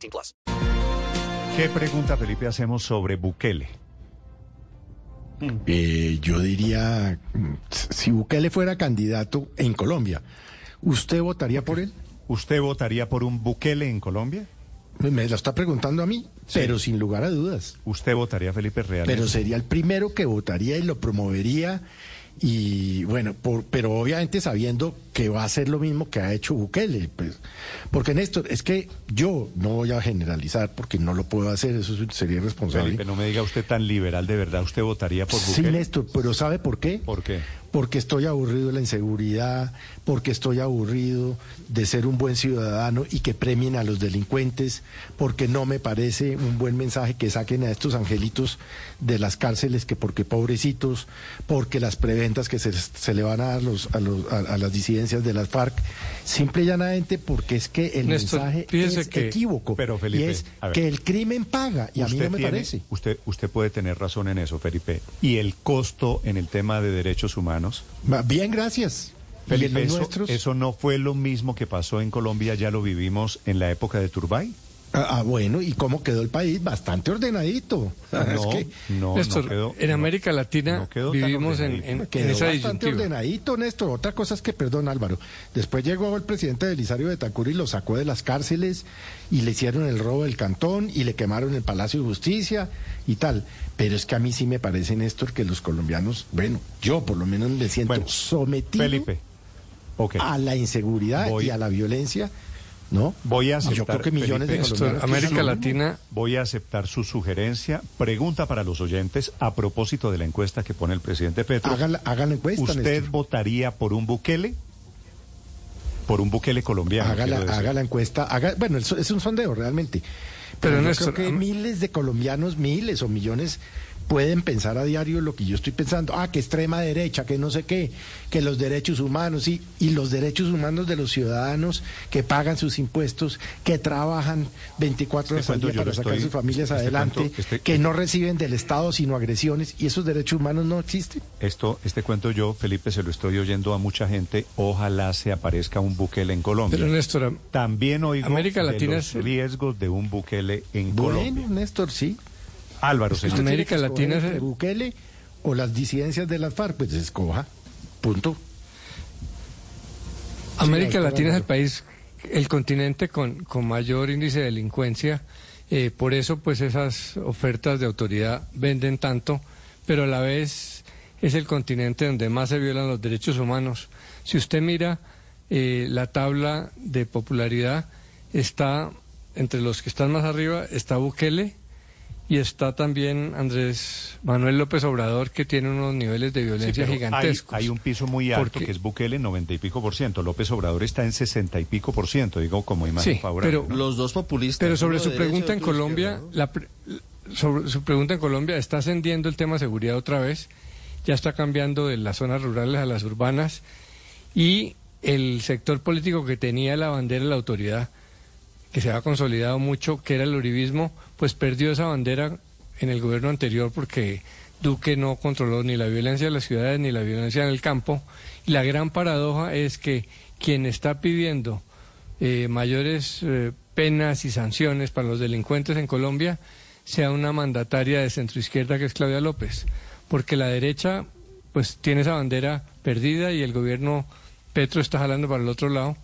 18 plus. ¿Qué pregunta, Felipe, hacemos sobre Bukele? Eh, yo diría, si Bukele fuera candidato en Colombia, ¿usted votaría por él? ¿Usted votaría por un Bukele en Colombia? Me lo está preguntando a mí, pero sin lugar a dudas. ¿Usted votaría Felipe Real? Pero sería el primero que votaría y lo promovería. Y bueno, por- pero obviamente sabiendo que va a hacer lo mismo que ha hecho Bukele. Pues, porque Néstor, es que yo no voy a generalizar porque no lo puedo hacer, eso sería irresponsable. Felipe, no me diga usted tan liberal, ¿de verdad usted votaría por Sí, Bukele? Néstor, pero ¿sabe por qué? ¿Por qué? Porque estoy aburrido de la inseguridad, porque estoy aburrido de ser un buen ciudadano y que premien a los delincuentes, porque no me parece un buen mensaje que saquen a estos angelitos de las cárceles, que porque pobrecitos, porque las preventas que se, se le van a dar los- a, los- a- a las disidencias de las FARC, simple y llanamente porque es que el Néstor, mensaje es que- equívoco Pero, Felipe, y es ver. que el crimen paga y a mí no me tiene- parece. Usted, usted puede tener razón en eso, Felipe. ¿Y el costo en el tema de derechos humanos? Bien, gracias. ¿Y en Felipe, los eso, nuestros? eso no fue lo mismo que pasó en Colombia, ya lo vivimos en la época de Turbay. Ah, ah, bueno, ¿y cómo quedó el país? Bastante ordenadito. No, Es que no, Néstor, no quedó- en América Latina no vivimos en, en- en quedó esa bastante disyuntiva. ordenadito, Néstor. Otra cosa es que, perdón, Álvaro, después llegó el presidente Belisario de Tancur y lo sacó de las cárceles y le hicieron el robo del cantón y le quemaron el Palacio de Justicia y tal. Pero es que a mí sí me parece, Néstor, que los colombianos, bueno, yo por lo menos me siento Bueno, sometido Felipe, a la inseguridad Voy- y a la violencia, ¿no? Voy a yo aceptar, creo que millones de Felipe, Néstor, colombianos. América. Latina Voy a aceptar su sugerencia. Pregunta para los oyentes a propósito de la encuesta que pone el presidente Petro. Hagan hagan la encuesta, ¿Usted Néstor. votaría por un Bukele? Por un Bukele colombiano. haga, la, haga encuesta, haga, bueno, eso es un sondeo realmente. Pero, Pero, yo Néstor, creo que miles de colombianos, miles o millones pueden pensar a diario lo que yo estoy pensando. Ah, que extrema derecha, que no sé qué, que los derechos humanos, sí, y los derechos humanos de los ciudadanos que pagan sus impuestos, que trabajan 24 horas Este al cuento día para sacar estoy- sus familias este adelante, cuento- este- que no reciben del Estado sino agresiones, y esos derechos humanos no existen. Esto, este cuento yo, Felipe, se lo estoy oyendo a mucha gente. Ojalá se aparezca un Bukele en Colombia. Pero Néstor, am- También oigo América de Latina los es- riesgos de un Bukele en Bueno, Colombia. Néstor, sí. Álvaro. América tiene que escoger Latina es- Bukele o las disidencias de las FARC, pues escoja. Punto. América Latina es el país, el continente con, con mayor índice de delincuencia. eh, por eso, pues esas ofertas de autoridad venden tanto, pero a la vez es el continente donde más se violan los derechos humanos. Si usted mira eh, la tabla de popularidad, está entre los que están más arriba está Bukele y está también Andrés Manuel López Obrador, que tiene unos niveles de violencia gigantescos. hay un piso muy alto Porque- que es Bukele, 90 y pico por ciento. López Obrador está en 60 y pico por ciento, digo, como imagen Sí, favorable. pero- ¿no? Los dos populistas. Pero sobre su de pregunta en de Colombia, la pre- sobre su pregunta en Colombia está ascendiendo el tema seguridad otra vez, ya está cambiando de las zonas rurales a las urbanas y el sector político que tenía la bandera de la autoridad, que se ha consolidado mucho, que era el uribismo, pues perdió esa bandera en el gobierno anterior porque Duque no controló ni la violencia de las ciudades ni la violencia en el campo. Y la gran paradoja es que quien está pidiendo eh, mayores eh, penas y sanciones para los delincuentes en Colombia sea una mandataria de centroizquierda que es Claudia López, porque la derecha pues tiene esa bandera perdida y el gobierno Petro está jalando para el otro lado.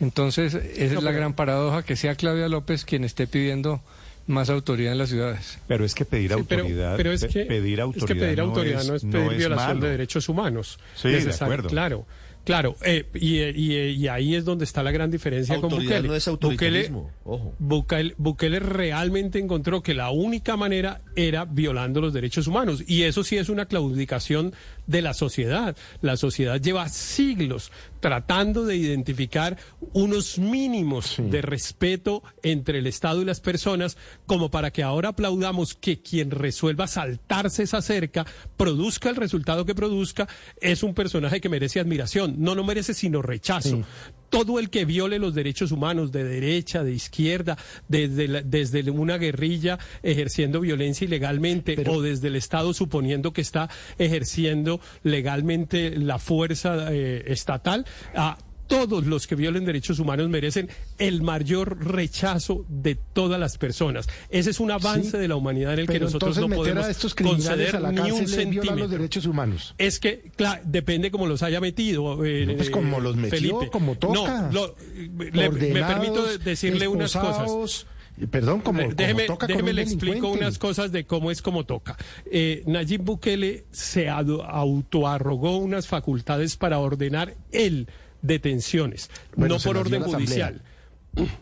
Entonces, esa es la gran paradoja, que sea Claudia López quien esté pidiendo más autoridad en las ciudades. Pero es que pedir Sí, pero- autoridad, pero, es pe- que, pedir es autoridad, que pedir autoridad no es, pedir no es violación malo. de derechos humanos. Sí, de acuerdo. Claro, claro. eh, y, y- y ahí es donde está la gran diferencia con Autoridad Bukele. no es autoritarismo, ojo. Bukele, Bukele realmente encontró que la única manera era violando los derechos humanos. Y eso sí es una claudicación de la sociedad. La sociedad lleva siglos tratando de identificar unos mínimos de respeto entre el Estado y las personas, como para que ahora aplaudamos que quien resuelva saltarse esa cerca, produzca el resultado que produzca, es un personaje que merece admiración, no no merece sino rechazo. Todo el que viole los derechos humanos de derecha, de izquierda, desde, la- desde una guerrilla ejerciendo violencia ilegalmente o desde el Estado suponiendo que está ejerciendo legalmente la fuerza eh, estatal, a todos los que violen derechos humanos merecen el mayor rechazo de todas las personas. Ese es un avance Sí, de la humanidad en el que nosotros no podemos a estos criminales conceder a la ni un violar los centímetro. derechos humanos. Es que, claro, depende cómo los haya metido. eh, No, pues como los metió, Felipe. como toca. No, lo- le- me permito de- decirle unas cosas. eh, Perdón, como, como déjeme toca déjeme le explico unas cosas de cómo es como toca. Eh, Nayib Bukele se autoarrogó unas facultades para ordenar él detenciones, Bueno, no por orden asamblea.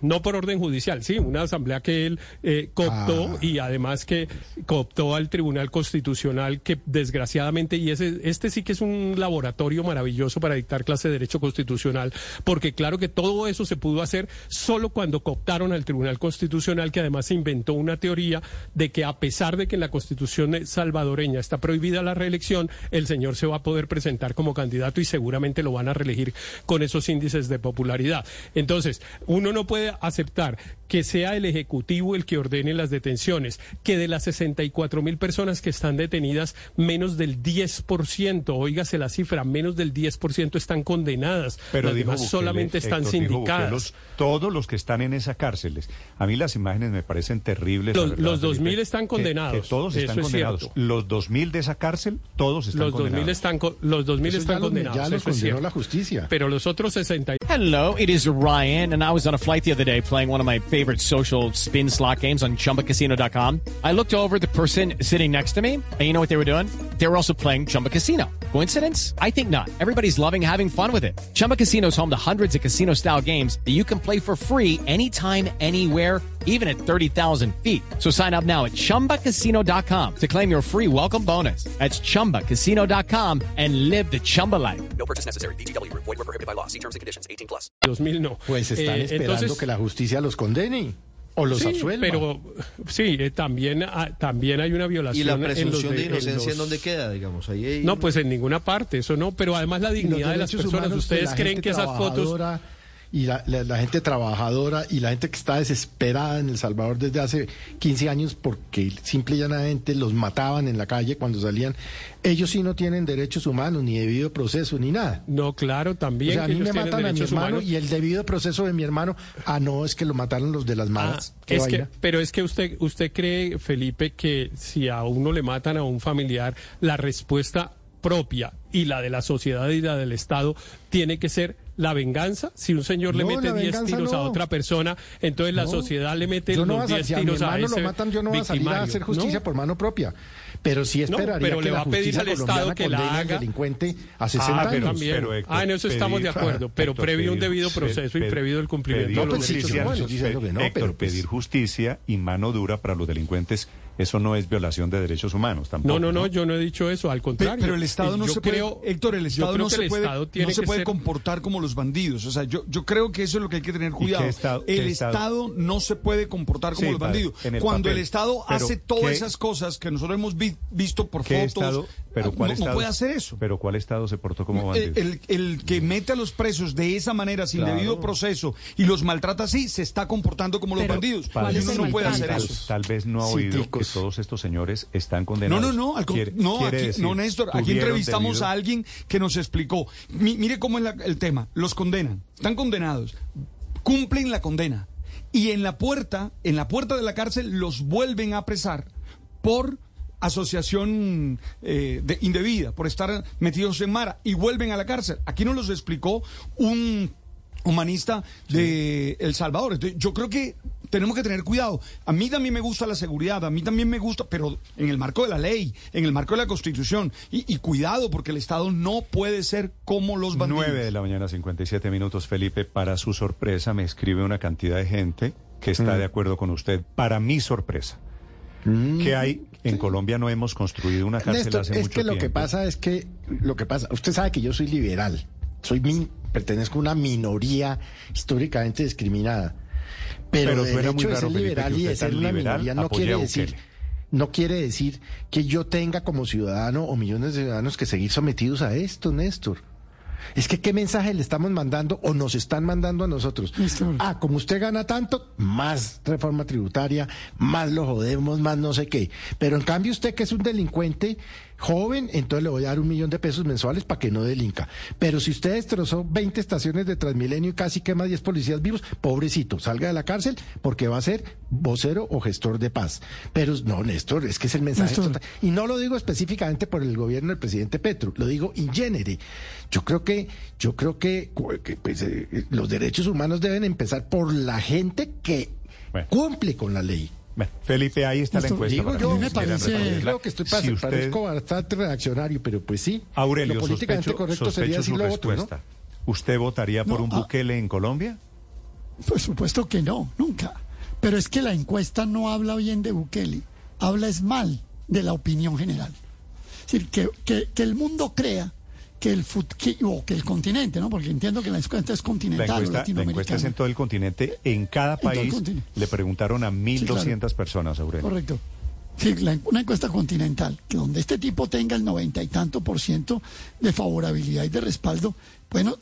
No por orden judicial, sí, una asamblea que él eh, cooptó Ah. y además que cooptó al Tribunal Constitucional que desgraciadamente, y ese, este sí que es un laboratorio maravilloso para dictar clase de derecho constitucional, porque claro que todo eso se pudo hacer solo cuando cooptaron al Tribunal Constitucional, que además inventó una teoría de que a pesar de que en la Constitución salvadoreña está prohibida la reelección, el señor se va a poder presentar como candidato y seguramente lo van a reelegir con esos índices de popularidad. Entonces, uno no puede aceptar que sea el Ejecutivo el que ordene las detenciones, que de las 64 mil personas que están detenidas, menos del 10%, oígase la cifra, menos del 10% están condenadas. Pero las dijo demás Bukele, solamente están Héctor, sindicadas. Bukele, todos los que están en esas cárceles. A mí las imágenes me parecen terribles. Los- verdad, los 2.000 Felipe, están que- condenados, Que, todos eso están es condenados. cierto. Los 2.000 de esa cárcel, todos están Los 2.000 condenados. están, los 2000 Eso están ya los- condenados. ya los es condenó cierto. la justicia. Pero los otros 60 Hello, it is Ryan, and I was on a flight the other day playing one of my favorite social spin slot games on chumbacasino.com. I looked over the person sitting next to me, and you know what they were doing? They were also playing Chumba Casino. Coincidence? I think not. Everybody's loving having fun with it. Chumba Casino is home to hundreds of casino style games that you can play for free anytime, anywhere, even at 30,000 feet. So sign up now at chumbacasino.com to claim your free welcome bonus. That's chumbacasino.com and live the Chumba life. No purchase necessary. VGW Group. Void were prohibited by law. See terms and conditions. 18 plus. 2000 no. Pues están Eh, esperando entonces- que la justicia los condene o los Sí, absuelva. pero sí, eh, también, ah, también hay una violación. ¿Y la en los presunción de, en inocencia en, los- dónde queda, digamos? Ahí hay- No, pues en ninguna parte, eso no, pero además la dignidad de las personas. humanos de ¿Ustedes la creen que esas fotos... Y la, la- la gente trabajadora y la gente que está desesperada en El Salvador desde hace 15 años porque simple y llanamente los mataban en la calle cuando salían, ellos sí no tienen derechos humanos, ni debido proceso, ni nada. No, claro, O también sea, a mí me matan a mi hermano humanos. y el debido proceso de mi hermano, ah, no, es que lo mataron los de las Ah, maras. Qué es que, pero es que usted, usted cree, Felipe, que si a uno le matan a un familiar, la respuesta propia y la de la sociedad y la del Estado tiene que ser la venganza. Si un señor le No, mete la 10 venganza tiros a otra persona, entonces la sociedad le mete Yo los vas a- 10 si a mi tiros a ese lo matan, yo no voy a salir a hacer justicia No. por mano propia. Pero sí No, esperaría pero que le va a pedir justicia al Estado que la haga. delincuente a 60 Ah, pero años. también. Héctor, ah, en eso estamos de acuerdo, pero Héctor, previo un debido proceso y previo el cumplimiento pedir de los pues derechos humanos. no, Héctor, pero pues- pedir justicia y mano dura para los delincuentes, eso no es violación de derechos humanos tampoco. No, no, no, yo no he dicho eso, al contrario. Pero el Estado Eh, no yo se creo- puede, Héctor, el Estado no se el puede, Estado tiene no se que puede ser- comportar como los bandidos. O sea, yo, yo creo que eso es lo que hay que tener cuidado. qué Estado- el Estado? Estado no se puede comportar como Sí, los bandidos. el Cuando papel. el Estado Pero, hace todas ¿qué- esas cosas que nosotros hemos vi- visto por ¿Qué fotos, Estado? Pero ah, ¿cuál no, no Estado? puede hacer eso. Pero ¿cuál Estado se portó como bandido? El, el- el que mete a los presos de esa manera, sin Claro. debido proceso, y los maltrata así, se está comportando como los bandidos. ¿cuál Y es uno no puede hacer tal, eso. tal vez no ha oído. Que todos estos señores están No, condenados. no, no, al con- Quiere- no, quiere aquí- decir, no, Néstor, aquí entrevistamos debido- a alguien que nos explicó. Mi- mire cómo es la- el tema. Los condenan, están condenados, cumplen la condena y en la puerta, en la puerta de la cárcel los vuelven a apresar por asociación eh, de- indebida, por estar metidos en mara y vuelven a la cárcel. Aquí nos los explicó un humanista de El Salvador. Entonces, yo creo que tenemos que tener cuidado. A mí también me gusta la seguridad, a mí también me gusta, pero en el marco de la ley, en el marco de la Constitución. Y, y cuidado, porque el Estado no puede ser como los bandidos. 9 de la mañana, 57 minutos. Felipe, para su sorpresa, me escribe una cantidad de gente que está de acuerdo con usted. Para mi sorpresa, que hay en Colombia no hemos construido una cárcel Néstor, hace es mucho que lo tiempo. que pasa es que lo que pasa, usted sabe que yo soy liberal, soy min- pertenezco a una minoría históricamente discriminada. Pero, Pero el suena muy hecho de raro, ser liberal y de ser una liberal minoría no quiere decir no quiere decir que yo tenga como ciudadano o millones de ciudadanos que seguir sometidos a esto, Néstor. Es que qué mensaje le estamos mandando o nos están mandando a nosotros. Néstor. Ah, como usted gana tanto, más reforma tributaria, más lo jodemos, más no sé qué. Pero en cambio usted que es un delincuente joven, entonces le voy a dar un millón de pesos mensuales para que no delinca. Pero si usted destrozó 20 estaciones de Transmilenio y casi quema 10 policías vivos, pobrecito, salga de la cárcel porque va a ser vocero o gestor de paz. Pero no, Néstor, es que es el mensaje Néstor. total. Y no lo digo específicamente por el gobierno del presidente Petro, lo digo in genere. Yo creo que, yo creo que, pues, eh, los derechos humanos deben empezar por la gente que Bueno. cumple con la ley. Bueno, Felipe, ahí está la Esto- encuesta. digo yo, que me parece-. Creo que estoy Si usted, parezco bastante reaccionario, pero pues sí. Aurelio, lo políticamente sospecho, correcto sospecho sería decir lo otro, ¿no? respuesta. ¿Usted votaría por No, un ah. Bukele en Colombia? Por supuesto que no, nunca. Pero es que la encuesta no habla bien de Bukele, habla es mal de la opinión general. Es decir, que, que- que el mundo crea que el, fut- que, o que el continente, ¿no? Porque entiendo que la encuesta es La continental o encuesta, la encuesta es en todo el continente. En cada país le preguntaron a 1.200 personas, Aurelio. Correcto. Sí, la- una encuesta continental, que donde este tipo tenga el noventa y tanto por ciento de favorabilidad y de respaldo, bueno,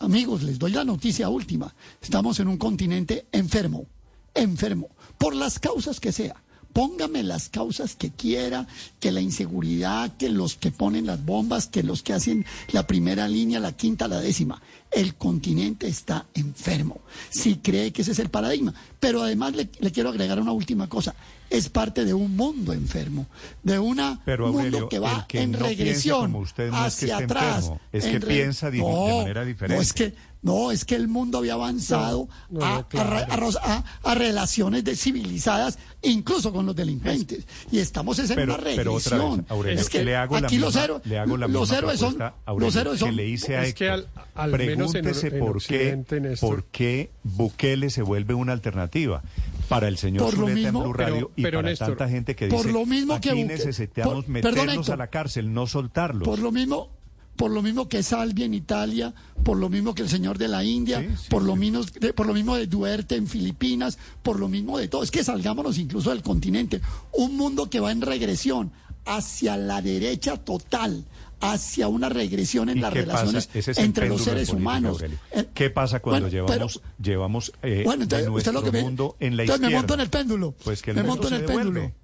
amigos, les doy la noticia última. Estamos en un continente enfermo, enfermo, por las causas que sea. Póngame las causas que quiera, que la inseguridad, que los que ponen las bombas, que los que hacen la primera línea, la quinta, la décima. El continente está enfermo. Si cree que ese es el paradigma. Pero además le, le quiero agregar una última cosa. Es parte de un mundo enfermo, de una Pero, mundo que va que en no regresión como usted no es que hacia esté atrás. enfermo, es que re- piensa de manera diferente. No, es que no, es que el mundo había avanzado No, no, a, a claro. re- a ros- a- a relaciones de civilizadas, incluso con los delincuentes. Y estamos es en Pero- una pero otra vez, regresión. Aurelio, es que le hago la aquí los misma- héroes, le hago la los héroes son, Aurelio, los héroes que son le hice a Es que Héctor. al- al menos en- Pregúntese en por, qué, por qué Bukele se vuelve una alternativa para el señor Por lo Zuleta mismo- en Blue Radio Pero- y pero, para Néstor, tanta gente que por dice lo mismo aquí que Buque- necesitamos por- meterlos perdón, Héctor. a la cárcel, no soltarlos. Por lo mismo, por lo mismo que Salvi en Italia, por lo mismo que el señor de la India, Sí, sí, por lo sí. mismo de, por lo mismo de Duerte en Filipinas, por lo mismo de todo. Es que salgámonos incluso del continente. Un mundo que va en regresión hacia la derecha total, hacia una regresión en ¿Y las relaciones es entre los seres humanos. Eh, ¿Qué pasa cuando bueno, llevamos, pero- llevamos eh, bueno, entonces, de usted nuestro lo que me, mundo en la entonces izquierda? me monto en el péndulo. Pues que el me monto en el devuelve. péndulo.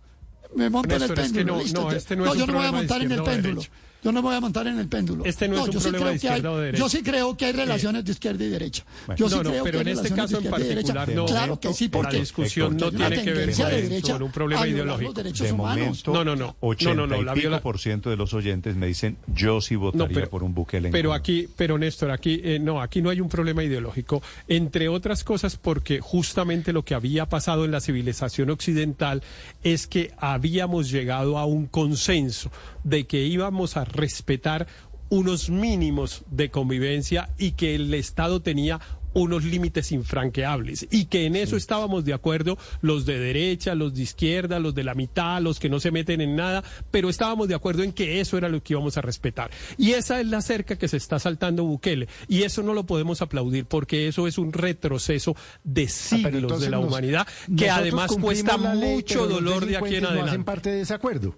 Me monto en el Néstor, es que péndulo. no, listo. no, Yo- este no es un yo no me voy a montar en el péndulo. Yo no me voy a montar en el péndulo. Este no es un yo sí problema creo de que hay- izquierda o derecha. Yo sí creo que hay relaciones de izquierda y derecha. Bueno. Yo sí no, no, creo pero que en este caso en de izquierda particular no. Claro que sí, La porque discusión porque no tiene que ver con de un problema ideológico. Los derechos de humanos. momento, No, no, no. 80 No, no, la viola- por ciento de los oyentes me dicen yo sí votaría No, pero, por un Bukele pero Colombia". aquí, pero Néstor, aquí eh, no, aquí no hay un problema ideológico, entre otras cosas porque justamente lo que había pasado en la civilización occidental es que habíamos llegado a un consenso de que íbamos a respetar unos mínimos de convivencia y que el Estado tenía unos límites infranqueables y que en eso estábamos de acuerdo los de derecha, los de izquierda, los de la mitad, los que no se meten en nada, pero estábamos de acuerdo en que eso era lo que íbamos a respetar. Y esa es la cerca que se está saltando Bukele y eso no lo podemos aplaudir porque eso es un retroceso de Ah, siglos de la nos- humanidad que además cuesta ley, mucho dolor de aquí en no adelante. hacen parte de ese acuerdo.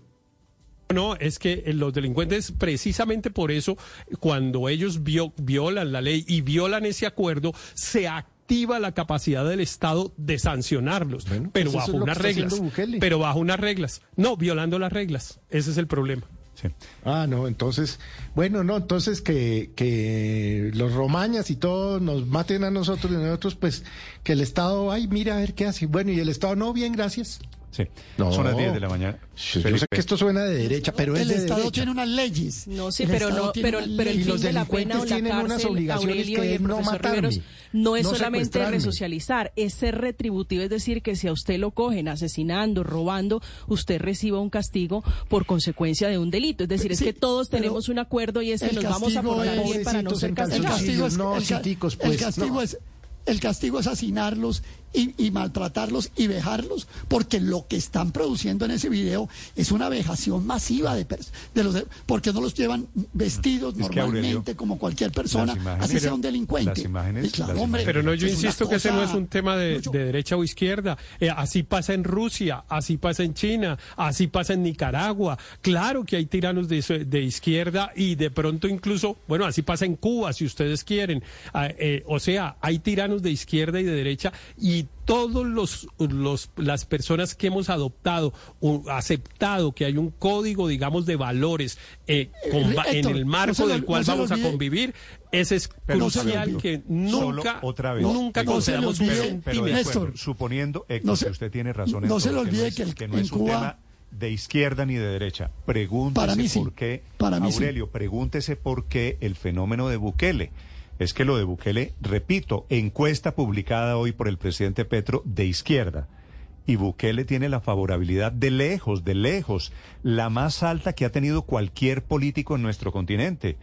No, es que eh, los delincuentes, precisamente por eso, cuando ellos vio- violan la ley y violan ese acuerdo, se activa la capacidad del Estado de sancionarlos, Bueno, pero pues bajo unas reglas. Pero bajo unas reglas. No, violando las reglas. Ese es el problema. Sí. Ah, no, entonces, bueno, no, entonces que, que los romañas y todos nos maten a nosotros y nosotros, pues, que el Estado, ay, mira a ver qué hace. Bueno, y el Estado, no, bien, gracias. Sí. No. Son las 10 de la mañana. Yo Felipe. sé que esto suena de derecha, pero es el de Estado derecha. tiene unas leyes. No, sí, El pero Estado no, tiene pero, unas pero el fin de la pena o delincuentes la tienen unas cárcel, obligaciones Aurelio que y el es no profesor matarme, Riveros, no es no solamente resocializar, es ser retributivo, es decir, que si a usted lo cogen asesinando, robando, usted reciba un castigo por consecuencia de un delito. Es decir, es Sí, que todos tenemos un acuerdo y es que nos vamos a portar es- bien para no ser castigados. es, No, el, pues, castigo no. es el castigo es asesinarlos y, y maltratarlos y vejarlos, porque lo que están produciendo en ese video es una vejación masiva de, de los de- porque no los llevan vestidos Es normalmente Aurelio, como cualquier persona, imágenes- así sea un delincuente. las imágenes- claro, las hombre, Pero no, yo insisto que ese no es un tema de, No, yo- de derecha o izquierda. Eh, así pasa en Rusia, así pasa en China, así pasa en Nicaragua. Claro que hay tiranos de, de izquierda y de pronto incluso, bueno, así pasa en Cuba, si ustedes quieren. Ah, eh, o sea, hay tiranos de izquierda y de derecha y todos los, los las personas que hemos adoptado o aceptado que hay un código digamos de valores eh, con ba- en Héctor, el no marco del cual no vamos a olvide- convivir ese es Pero no crucial olvide. que Solo nunca otra vez. nunca No se le concedamos olvide- un Pero, pero, centímetro. Suponiendo, Héctor, no se- que usted tiene razón en no se todo, le que olvide es- que el- no en es un Cuba- tema de izquierda ni de derecha. Pregúntese Para mí sí. por qué, Para mí sí. Aurelio, pregúntese por qué el fenómeno de Bukele. Es que lo de Bukele, repito, encuesta publicada hoy por el presidente Petro de izquierda. Y Bukele tiene la favorabilidad de lejos, de lejos, la más alta que ha tenido cualquier político en nuestro continente.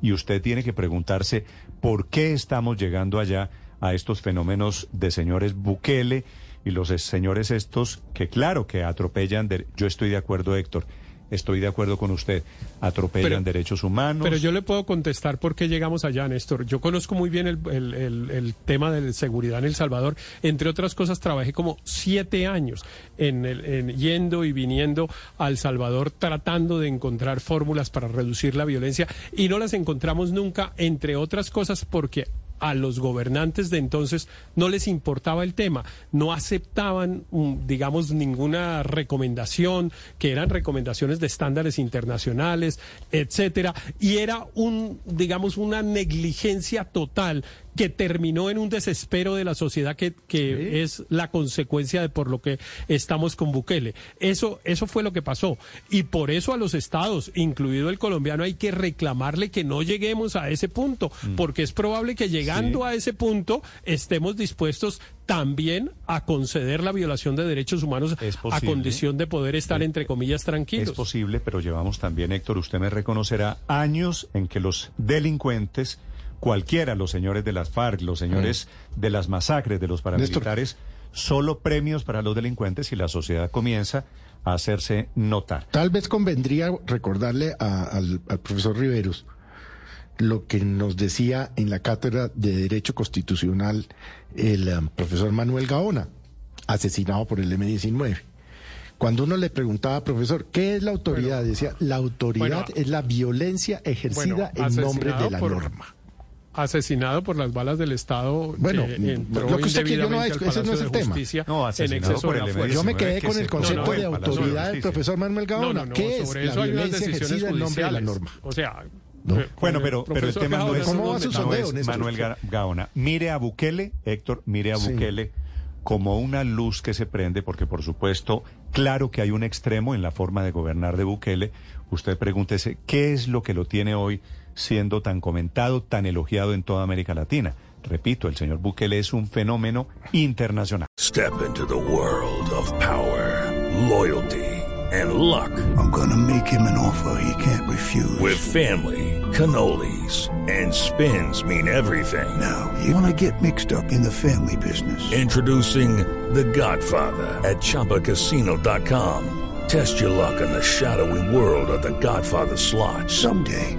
Y usted tiene que preguntarse por qué estamos llegando allá a estos fenómenos de señores Bukele y los es- señores estos que claro que atropellan, de- yo estoy de acuerdo Héctor, estoy de acuerdo con usted, atropellan Pero- derechos humanos. Pero yo le puedo contestar por qué llegamos allá, Néstor. Yo conozco muy bien el, el- el- el tema de seguridad en El Salvador. Entre otras cosas, trabajé como siete años en, el- en yendo y viniendo al Salvador tratando de encontrar fórmulas para reducir la violencia y no las encontramos nunca, entre otras cosas porque a los gobernantes de entonces no les importaba el tema, no aceptaban, mm, digamos, ninguna recomendación, que eran recomendaciones de estándares internacionales, etcétera, y era un, digamos, una negligencia total que terminó en un desespero de la sociedad que, que es la consecuencia de por lo que estamos con Bukele. Eso, eso fue lo que pasó. Y por eso a los estados, incluido el colombiano, hay que reclamarle que no lleguemos a ese punto, porque es probable que llegando a ese punto estemos dispuestos también a conceder la violación de derechos humanos a condición de poder estar, entre comillas, tranquilos. Es posible, pero llevamos también, Héctor, usted me reconocerá, años en que los delincuentes, cualquiera, los señores de las FARC, los señores de las masacres, de los paramilitares, solo premios para los delincuentes y la sociedad comienza a hacerse notar. Tal vez convendría recordarle a- al, al profesor Riveros lo que nos decía en la cátedra de Derecho Constitucional el um, profesor Manuel Gaona, asesinado por el M-19. Cuando uno le preguntaba, profesor, ¿qué es la autoridad? Decía, la autoridad Bueno, es la violencia ejercida bueno, en nombre de la por- norma. Asesinado por las balas del Estado. Bueno, que entró lo que usted quiere, yo no- ese no es el de tema. Justicia No, en exceso por el la M19. fuerza. Yo me quedé que con el concepto de autoridad del profesor Manuel Gaona. no, no, ¿Qué es sobre la eso hay unas decisiones ejercida en nombre de la norma? O sea, No. eh, Bueno, pero, pero el tema no es, ¿Cómo va su no es? Manuel Ga- Gaona. Mire a Bukele, Héctor, mire a Sí. Bukele como una luz que se prende, porque por supuesto, claro que hay un extremo en la forma de gobernar de Bukele. Usted pregúntese, ¿qué es lo que lo tiene hoy siendo tan comentado, tan elogiado en toda América Latina? Repito, el señor Bukele es un fenómeno internacional. Step into the world of power, loyalty, and luck. I'm gonna make him an offer he can't refuse. With family, cannolis, and spins mean everything. Now, you wanna get mixed up in the family business. Introducing The Godfather at ChumbaCasino.com. Test your luck in the shadowy world of The Godfather slot. Someday,